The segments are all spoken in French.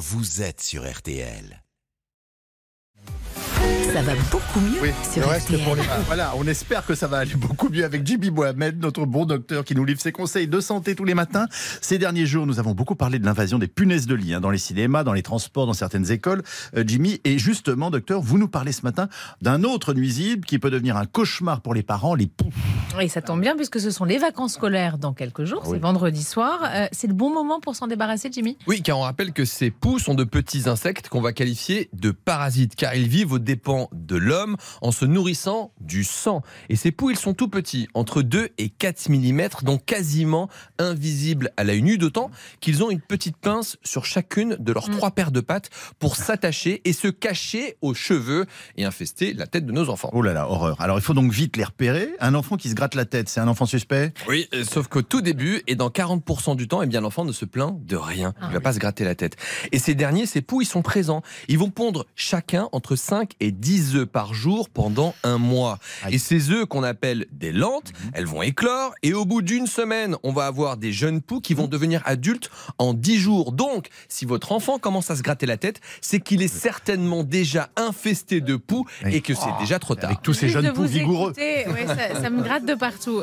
vous êtes sur RTL. Ça va beaucoup mieux Oui, sur le reste RTL. pour les- Ah, Voilà, on espère que ça va aller beaucoup mieux avec Jimmy Mohamed, notre bon docteur qui nous livre ses conseils de santé tous les matins. Ces derniers jours, nous avons beaucoup parlé de l'invasion des punaises de lit hein, dans les cinémas, dans les transports, dans certaines écoles. Euh, Jimmy, et justement, docteur, vous nous parlez ce matin d'un autre nuisible qui peut devenir un cauchemar pour les parents, les poux. Et ça tombe bien puisque ce sont les vacances scolaires dans quelques jours, Oui. c'est vendredi soir. Euh, c'est le bon moment pour s'en débarrasser, Jimmy? Oui, car on rappelle que ces poux sont de petits insectes qu'on va qualifier de parasites, car ils vivent aux dépens de l'homme en se nourrissant du sang. Et ces poux, ils sont tout petits, entre 2 et 4 mm, donc quasiment invisibles à l'œil nu, d'autant qu'ils ont une petite pince sur chacune de leurs Mm. trois paires de pattes pour s'attacher et se cacher aux cheveux et infester la tête de nos enfants. Oh là là, horreur. Alors il faut donc vite les repérer. Un enfant qui se gratte la tête, c'est un enfant suspect? Oui, euh, sauf qu'au tout début et dans 40% du temps, eh bien l'enfant ne se plaint de rien. Il Ah va oui. pas se gratter la tête. Et ces derniers, ces poux, ils sont présents. Ils vont pondre chacun entre 5 et 10 œufs par jour pendant un mois. Aïe. Et ces œufs qu'on appelle des lentes, elles vont éclore et au bout d'une semaine, on va avoir des jeunes poux qui vont devenir adultes en 10 jours. Donc, si votre enfant commence à se gratter la tête, c'est qu'il est certainement déjà infesté de poux et que c'est déjà trop tard. Avec tous ces Juste jeunes poux vigoureux. écouter, ouais, ça, ça me gratte de partout.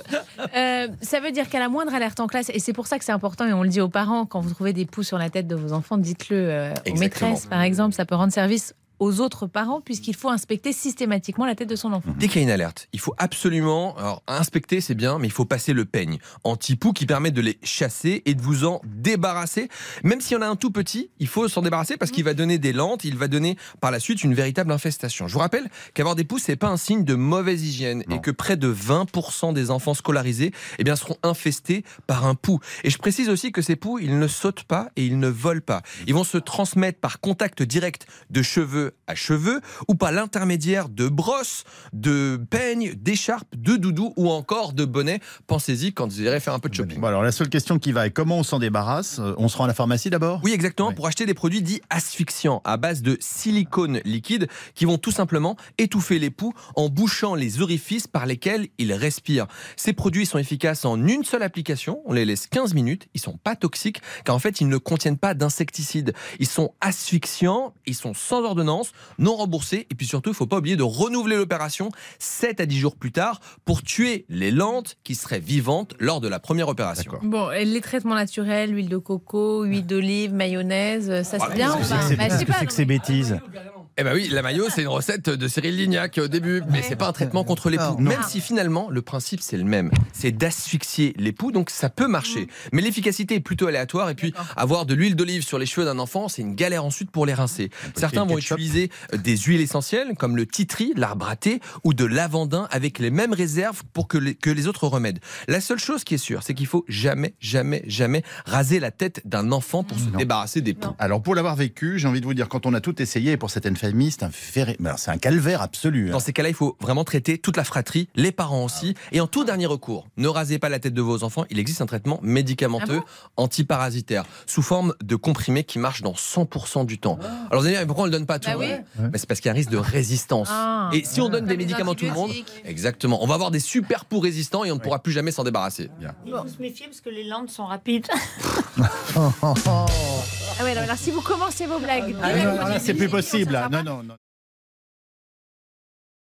Euh, ça veut dire qu'à la moindre alerte en classe, et c'est pour ça que c'est important, et on le dit aux parents, quand vous trouvez des poux sur la tête de vos enfants, dites-le euh, aux maîtresses, par exemple, ça peut rendre service aux autres parents, puisqu'il faut inspecter systématiquement la tête de son enfant. Dès qu'il y a une alerte, il faut absolument, alors inspecter c'est bien, mais il faut passer le peigne anti-poux qui permet de les chasser et de vous en débarrasser. Même s'il y en a un tout petit, il faut s'en débarrasser parce qu'il va donner des lentes, il va donner par la suite une véritable infestation. Je vous rappelle qu'avoir des poux c'est pas un signe de mauvaise hygiène Non. et que près de 20% des enfants scolarisés eh bien, seront infestés par un poux. Et je précise aussi que ces poux, ils ne sautent pas et ils ne volent pas. Ils vont se transmettre par contact direct de cheveux à cheveux ou par l'intermédiaire de brosses, de peignes, d'écharpes, de doudous ou encore de bonnets. Pensez-y quand vous irez faire un peu de shopping. Bon, alors la seule question qui va est comment on s'en débarrasse? Euh, On se rend à la pharmacie d'abord? Oui, exactement, pour acheter des produits dits asphyxiants à base de silicone liquide qui vont tout simplement étouffer les poux en bouchant les orifices par lesquels ils respirent. Ces produits sont efficaces en une seule application, on les laisse 15 minutes, ils sont pas toxiques car en fait ils ne contiennent pas d'insecticides. Ils sont asphyxiants, ils sont sans ordonnance, non remboursés et puis surtout il faut pas oublier de renouveler l'opération 7 à 10 jours plus tard pour tuer les lentes qui seraient vivantes lors de la première opération. Bon, et les traitements naturels, huile de coco, huile d'olive, mayonnaise, ça Voilà, c'est bien qu'est-ce ou que pas c'est Bah, que c'est que ces bêtises Eh ben oui, la maillot, c'est une recette de Cyril Lignac au début, mais c'est pas un traitement contre les poux. Non. Même si finalement, le principe c'est le même, c'est d'asphyxier les poux, donc ça peut marcher. Mais l'efficacité est plutôt aléatoire, et puis avoir de l'huile d'olive sur les cheveux d'un enfant, c'est une galère ensuite pour les rincer. Certains vont utiliser euh, des huiles essentielles, comme le titri, l'arbre à thé, ou de lavandin, avec les mêmes réserves pour que les, que les autres remèdes. La seule chose qui est sûre, c'est qu'il faut jamais, jamais, jamais raser la tête d'un enfant pour se Non. débarrasser des poux. Alors pour l'avoir vécu, j'ai envie de vous dire, quand on a tout essayé, pour certaines c'est un, ferré- c'est un calvaire absolu. hein. Dans ces cas-là, il faut vraiment traiter toute la fratrie, les parents aussi. Et en tout dernier recours, ne rasez pas la tête de vos enfants. Il existe un traitement médicamenteux Ah antiparasitaire sous forme de comprimé qui marche dans 100% du temps. Alors vous allez dire, pourquoi on ne le donne pas à tout Bah le monde oui. Mais C'est parce qu'il y a un risque de résistance. Ah. Et si on donne des Comme médicaments à tout le monde, exactement, on va avoir des super poux résistants et on ne pourra plus jamais s'en débarrasser. Il faut se méfier parce que les landes sont rapides. Ah ouais, non, alors si vous commencez vos blagues, Ah, non, alors là, c'est plus possible. là. Non, non, non.